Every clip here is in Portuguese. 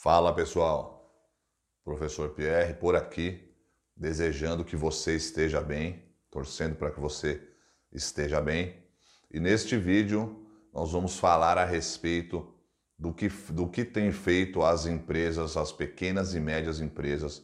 Fala pessoal, professor Pierre por aqui, desejando que você esteja bem, torcendo para que você esteja bem. E neste vídeo nós vamos falar a respeito do que, do que tem feito as empresas, as pequenas e médias empresas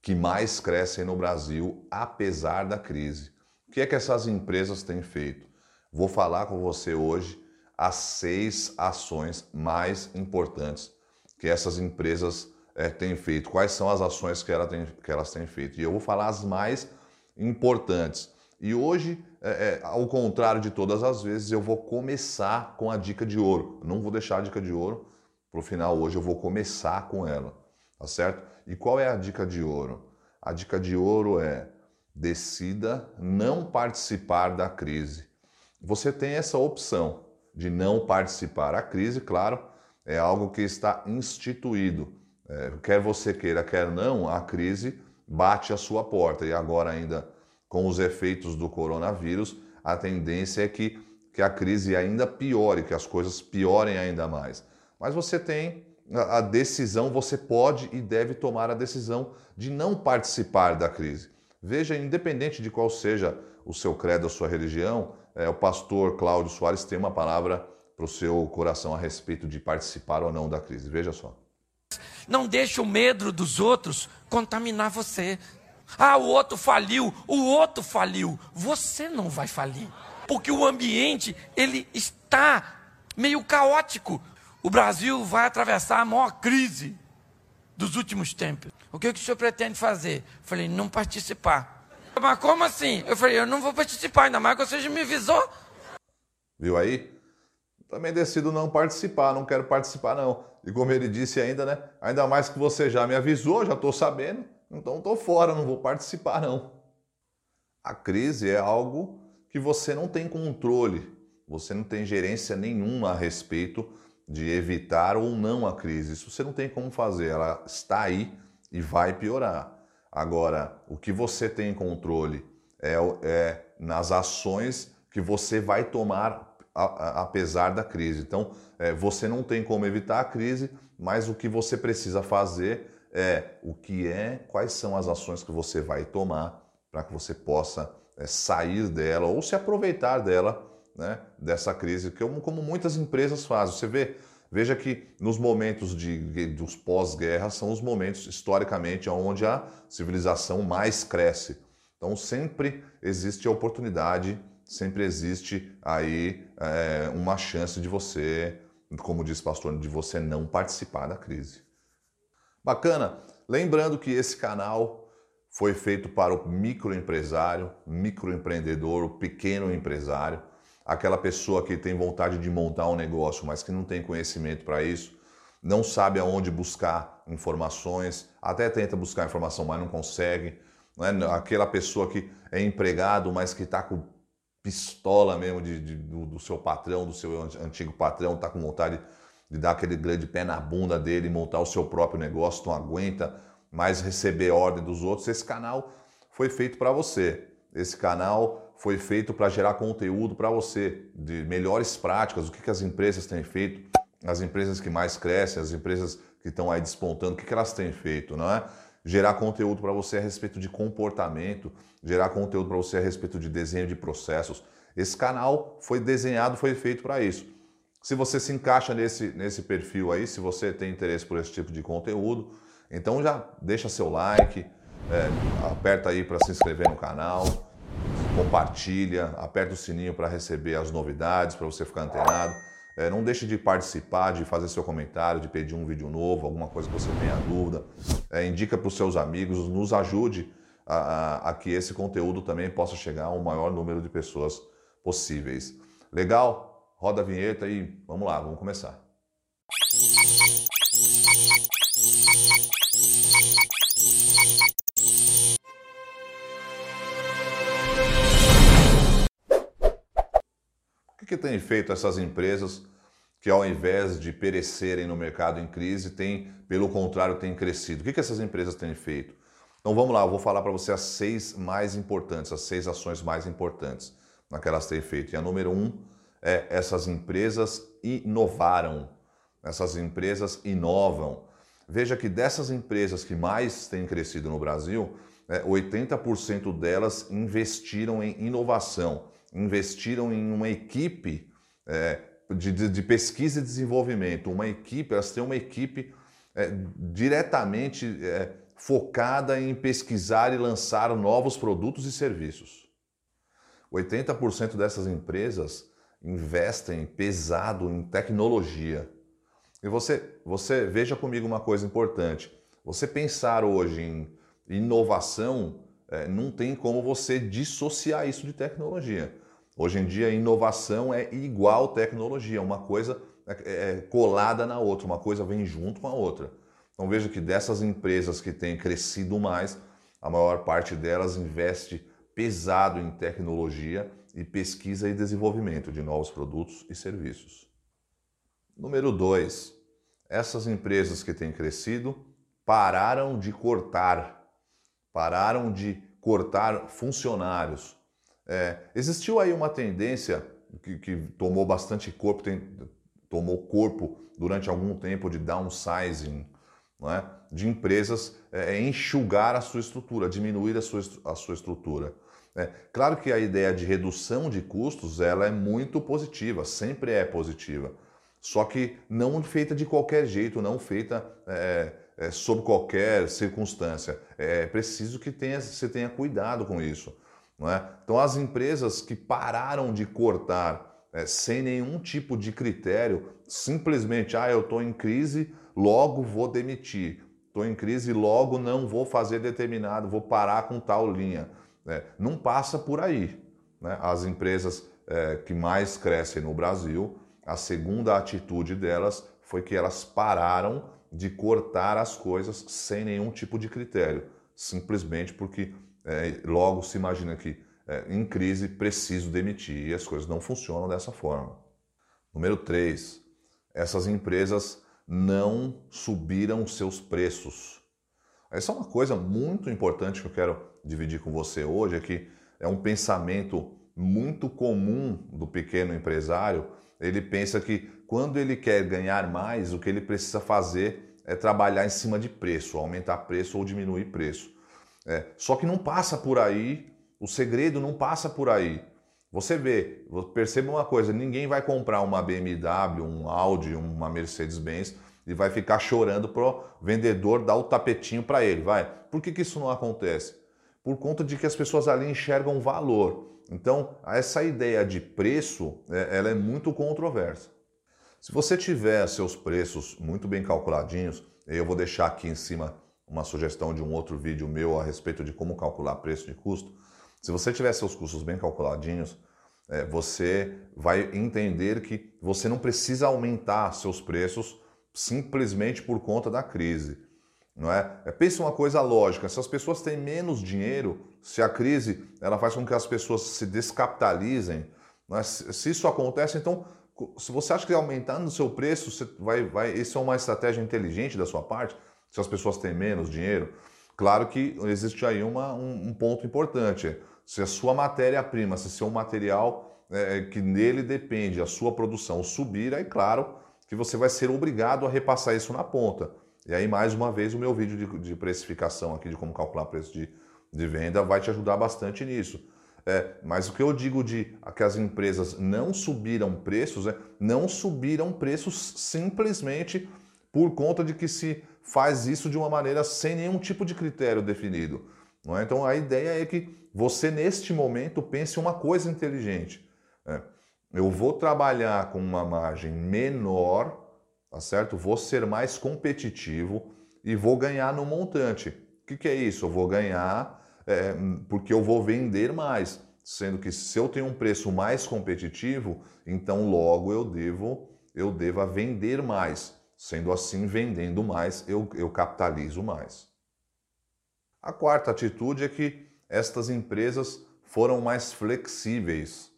que mais crescem no Brasil, apesar da crise. O que é que essas empresas têm feito? Vou falar com você hoje as seis ações mais importantes que essas empresas é, têm feito. Quais são as ações que, ela tem, que elas têm feito? E eu vou falar as mais importantes. E hoje, é, é, ao contrário de todas as vezes, eu vou começar com a dica de ouro. Não vou deixar a dica de ouro para o final hoje, eu vou começar com ela, tá certo? E qual é a dica de ouro? A dica de ouro é decida não participar da crise. Você tem essa opção de não participar. A crise, claro, é algo que está instituído. É, quer você queira, quer não, a crise bate a sua porta. E agora, ainda com os efeitos do coronavírus, a tendência é que, que a crise ainda piore, que as coisas piorem ainda mais. Mas você tem a decisão, você pode e deve tomar a decisão de não participar da crise. Veja, independente de qual seja o seu credo, a sua religião, é, o pastor Cláudio Soares tem uma palavra para o seu coração a respeito de participar ou não da crise. Veja só. Não deixe o medo dos outros contaminar você. Ah, o outro faliu, o outro faliu. Você não vai falir. Porque o ambiente, ele está meio caótico. O Brasil vai atravessar a maior crise dos últimos tempos. O que, que o senhor pretende fazer? Eu falei, não participar. Mas como assim? Eu falei, eu não vou participar, ainda mais que você já me avisou. Viu aí? Também decido não participar, não quero participar não. E como ele disse ainda, né? Ainda mais que você já me avisou, já estou sabendo. Então estou fora, não vou participar não. A crise é algo que você não tem controle, você não tem gerência nenhuma a respeito de evitar ou não a crise. Isso você não tem como fazer, ela está aí e vai piorar. Agora, o que você tem controle é, é nas ações que você vai tomar apesar da crise. Então, é, você não tem como evitar a crise, mas o que você precisa fazer é o que é, quais são as ações que você vai tomar para que você possa é, sair dela ou se aproveitar dela, né, dessa crise, que como muitas empresas fazem. Você vê, veja que nos momentos de, dos pós-guerra são os momentos historicamente onde a civilização mais cresce. Então sempre existe a oportunidade, sempre existe aí é, uma chance de você, como diz o pastor, de você não participar da crise. Bacana? Lembrando que esse canal foi feito para o microempresário, microempreendedor, o pequeno empresário, aquela pessoa que tem vontade de montar um negócio, mas que não tem conhecimento para isso, não sabe aonde buscar informações, até tenta buscar informação, mas não consegue. Não é? Aquela pessoa que é empregado, mas que está com pistola mesmo de, de do, do, seu patrão, do seu antigo patrão, está com vontade de dar aquele grande pé na bunda dele, montar o seu próprio negócio, não aguenta mais receber ordem dos outros. Esse canal foi feito para você. Esse canal foi feito para gerar conteúdo para você, de melhores práticas, o que, que as empresas têm feito, as empresas que mais crescem, as empresas que estão aí despontando, o que, que elas têm feito, não é? Gerar conteúdo para você a respeito de comportamento, gerar conteúdo para você a respeito de desenho de processos. Esse canal foi desenhado, foi feito para isso. Se você se encaixa nesse, nesse perfil aí, se você tem interesse por esse tipo de conteúdo, então já deixa seu like, é, aperta aí para se inscrever no canal, compartilha, aperta o sininho para receber as novidades, para você ficar antenado. É, não deixe de participar, de fazer seu comentário, de pedir um vídeo novo, alguma coisa que você tenha dúvida. É, indica para os seus amigos, nos ajude a, a, a que esse conteúdo também possa chegar ao maior número de pessoas possíveis. Legal? Roda a vinheta e vamos lá, vamos começar. O que, que tem feito essas empresas que ao invés de perecerem no mercado em crise, tem, pelo contrário, têm crescido? O que, que essas empresas têm feito? Então vamos lá, eu vou falar para você as seis mais importantes, as seis ações mais importantes que elas têm feito. E a número um é, essas empresas inovaram, essas empresas inovam. veja que dessas empresas que mais têm crescido no Brasil, é, 80% delas investiram em inovação, investiram em uma equipe é, de, de, de, pesquisa e desenvolvimento, uma equipe, elas têm uma equipe é, diretamente é, focada em pesquisar e lançar novos produtos e serviços. 80% dessas empresas investem pesado em tecnologia. E você, você veja comigo uma coisa importante. Você pensar hoje em inovação, é, não tem como você dissociar isso de tecnologia. Hoje em dia, inovação é igual tecnologia, uma coisa é, é colada na outra, uma coisa vem junto com a outra. Então veja que dessas empresas que têm crescido mais, a maior parte delas investe pesado em tecnologia e pesquisa e desenvolvimento de novos produtos e serviços. Número 2. Essas empresas que têm crescido pararam de cortar, pararam de cortar funcionários. É, existiu aí uma tendência que, que tomou bastante corpo, tem, tomou corpo durante algum tempo de downsizing, é? de empresas é, é, enxugar a sua estrutura, diminuir a sua, a sua estrutura. É, claro que a ideia de redução de custos ela é muito positiva, sempre é positiva. Só que não feita de qualquer jeito, não feita é, é, sob qualquer circunstância. É preciso que tenha, você tenha cuidado com isso. É? Então, as empresas que pararam de cortar é, sem nenhum tipo de critério, simplesmente, ah, eu estou em crise, logo vou demitir. Estou em crise, logo não vou fazer determinado, vou parar com tal linha. É, não passa por aí. Né? As empresas é, que mais crescem no Brasil, a segunda atitude delas foi que elas pararam de cortar as coisas sem nenhum tipo de critério, simplesmente porque é, logo se imagina que é, em crise preciso demitir e as coisas não funcionam dessa forma. Número 3, essas empresas não subiram seus preços. Essa é uma coisa muito importante que eu quero dividir com você hoje, é que é um pensamento muito comum do pequeno empresário. Ele pensa que quando ele quer ganhar mais, o que ele precisa fazer é trabalhar em cima de preço, aumentar preço ou diminuir preço. É, só que não passa por aí, o segredo não passa por aí. Você vê, perceba uma coisa: ninguém vai comprar uma BMW, um Audi, uma Mercedes-Benz e vai ficar chorando pro vendedor dar o tapetinho para ele, vai. Por que, que isso não acontece? Por conta de que as pessoas ali enxergam valor. Então, essa ideia de preço, é, ela é muito controversa. Se você tiver seus preços muito bem calculadinhos, eu vou deixar aqui em cima uma sugestão de um outro vídeo meu a respeito de como calcular preço de custo. Se você tiver seus custos bem calculadinhos, é, você vai entender que você não precisa aumentar seus preços simplesmente por conta da crise. Não é? é? Pense uma coisa lógica: se as pessoas têm menos dinheiro, se a crise ela faz com que as pessoas se descapitalizem, é? se isso acontece, então se você acha que aumentando o seu preço, você vai, vai, isso é uma estratégia inteligente da sua parte, se as pessoas têm menos dinheiro. Claro que existe aí uma, um, um ponto importante. Se a sua matéria-prima, se seu material é, que nele depende a sua produção subir, aí claro que você vai ser obrigado a repassar isso na ponta. E aí, mais uma vez, o meu vídeo de, de precificação aqui, de como calcular preço de, de venda, vai te ajudar bastante nisso. É, mas o que eu digo de que as empresas não subiram preços, é, não subiram preços simplesmente por conta de que se faz isso de uma maneira sem nenhum tipo de critério definido. É? Então a ideia é que você, neste momento, pense uma coisa inteligente. É, eu vou trabalhar com uma margem menor, tá certo? Vou ser mais competitivo e vou ganhar no montante. O que, que é isso? Eu vou ganhar é, porque eu vou vender mais. Sendo que se eu tenho um preço mais competitivo, então logo eu devo eu deva vender mais. Sendo assim, vendendo mais, eu, eu capitalizo mais. A quarta atitude é que estas empresas foram mais flexíveis.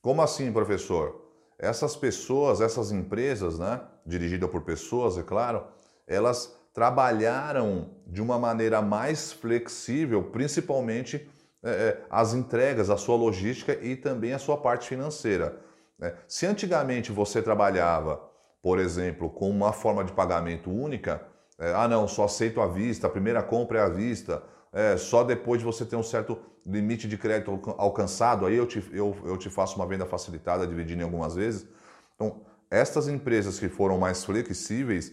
Como assim, professor? Essas pessoas, essas empresas, né, dirigidas por pessoas, é claro, elas trabalharam de uma maneira mais flexível, principalmente é, é, as entregas, a sua logística e também a sua parte financeira. Né? Se antigamente você trabalhava, por exemplo, com uma forma de pagamento única, É, ah, não, só aceito à vista, a primeira compra é à vista, é, só depois de você ter um certo limite de crédito alcançado, aí eu te, eu, eu te faço uma venda facilitada, dividindo em algumas vezes. Então, estas empresas que foram mais flexíveis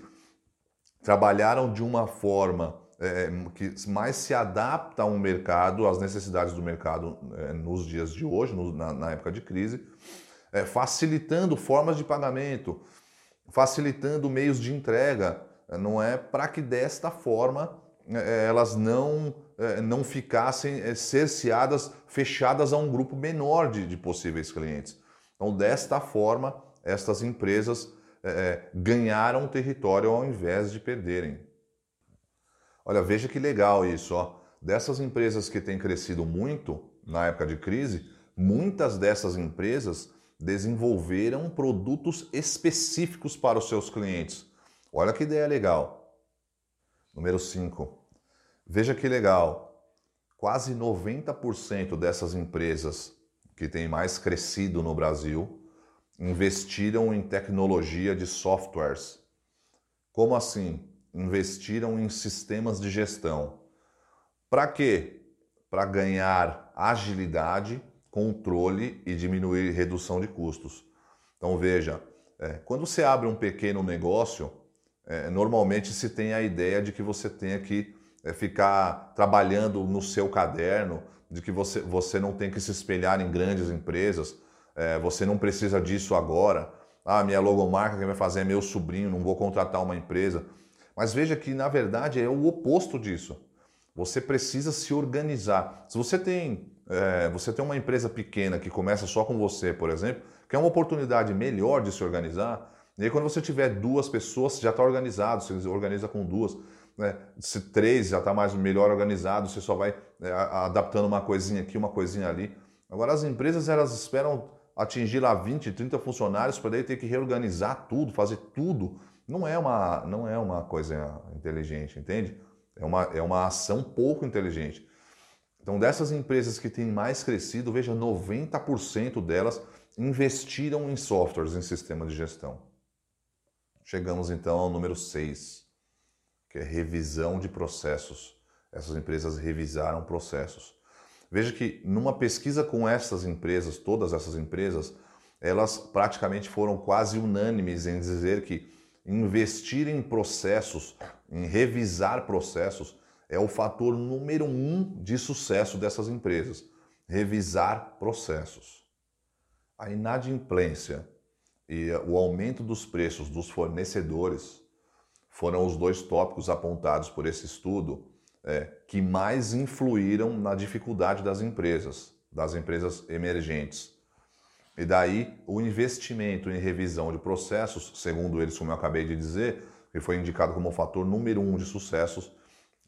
trabalharam de uma forma é, que mais se adapta ao mercado, às necessidades do mercado é, nos dias de hoje, no, na, na, época de crise, é, facilitando formas de pagamento, facilitando meios de entrega, é, não é para que desta forma é, elas não, é, não ficassem cerceadas, fechadas a um grupo menor de, de possíveis clientes. Então, desta forma, estas empresas ganharam território ao invés de perderem. Olha, veja que legal isso, ó. Dessas empresas que têm crescido muito na época de crise, muitas dessas empresas desenvolveram produtos específicos para os seus clientes. Olha que ideia legal. Número 5. Veja que legal. Quase 90% dessas empresas que têm mais crescido no Brasil investiram em tecnologia de softwares. Como assim? investiram em sistemas de gestão. Para quê? Para ganhar agilidade, controle e diminuir redução de custos. Então veja, é, quando você abre um pequeno negócio, é, normalmente se tem a ideia de que você tenha que é, ficar trabalhando no seu caderno, de que você, você não tem que se espelhar em grandes empresas, é, você não precisa disso agora. Ah, minha logomarca quem vai fazer é meu sobrinho, não vou contratar uma empresa. Mas veja que, na verdade, é o oposto disso. Você precisa se organizar. Se você tem, é, você tem uma empresa pequena que começa só com você, por exemplo, que é uma oportunidade melhor de se organizar, e aí quando você tiver duas pessoas, você já está organizado, você organiza com duas. Né? Se três já está mais melhor organizado, você só vai é, adaptando uma coisinha aqui, uma coisinha ali. Agora as empresas elas esperam atingir lá 20, 30 funcionários para daí ter que reorganizar tudo, fazer tudo não é uma, não é uma coisa inteligente, entende? É uma, é uma ação pouco inteligente. Então, dessas empresas que têm mais crescido, veja, 90% delas investiram em softwares, em sistema de gestão. Chegamos então ao número 6, que é revisão de processos. Essas empresas revisaram processos. Veja que numa pesquisa com essas empresas, todas essas empresas, elas praticamente foram quase unânimes em dizer que investir em processos, em revisar processos, é o fator número um de sucesso dessas empresas. Revisar processos. A inadimplência e o aumento dos preços dos fornecedores foram os dois tópicos apontados por esse estudo é, que mais influíram na dificuldade das empresas, das empresas emergentes. E daí o investimento em revisão de processos, segundo eles, como eu acabei de dizer, que foi indicado como o fator número um de sucessos,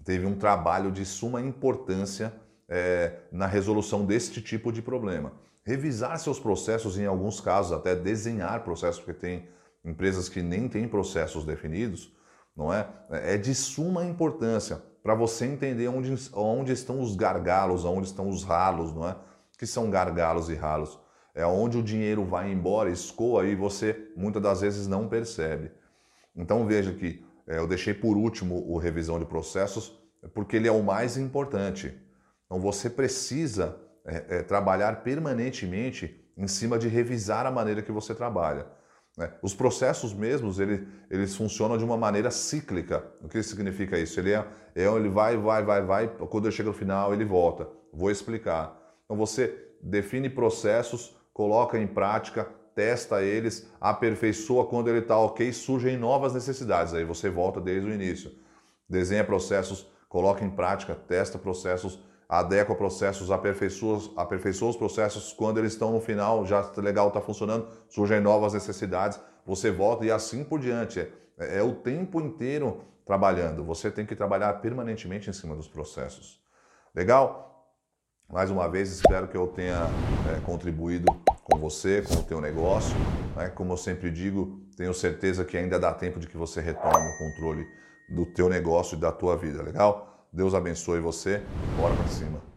teve um trabalho de suma importância é, na resolução deste tipo de problema. Revisar seus processos, em alguns casos, até desenhar processos, porque tem empresas que nem têm processos definidos, não é? É de suma importância para você entender onde, onde estão os gargalos, onde estão os ralos, não é? Que são gargalos e ralos é onde o dinheiro vai embora, escoa e você muitas das vezes não percebe. Então veja que eu deixei por último o revisão de processos porque ele é o mais importante. Então você precisa é, é, trabalhar permanentemente em cima de revisar a maneira que você trabalha. Né? Os processos mesmos, ele, eles funcionam de uma maneira cíclica. O que significa isso? Ele, é, é, ele vai, vai, vai, vai, quando ele chega no final ele volta. Vou explicar. Então você define processos coloca em prática, testa eles, aperfeiçoa quando ele está ok, surgem novas necessidades. Aí você volta desde o início. Desenha processos, coloca em prática, testa processos, adequa processos, aperfeiçoa, aperfeiçoa os processos quando eles estão no final, já tá legal, está funcionando, surgem novas necessidades, você volta e assim por diante. É, é o tempo inteiro trabalhando. Você tem que trabalhar permanentemente em cima dos processos. Legal? Mais uma vez, espero que eu tenha é, contribuído com você, com o teu negócio. Né? Como eu sempre digo, tenho certeza que ainda dá tempo de que você retome o controle do teu negócio e da tua vida, legal? Deus abençoe você. Bora para cima.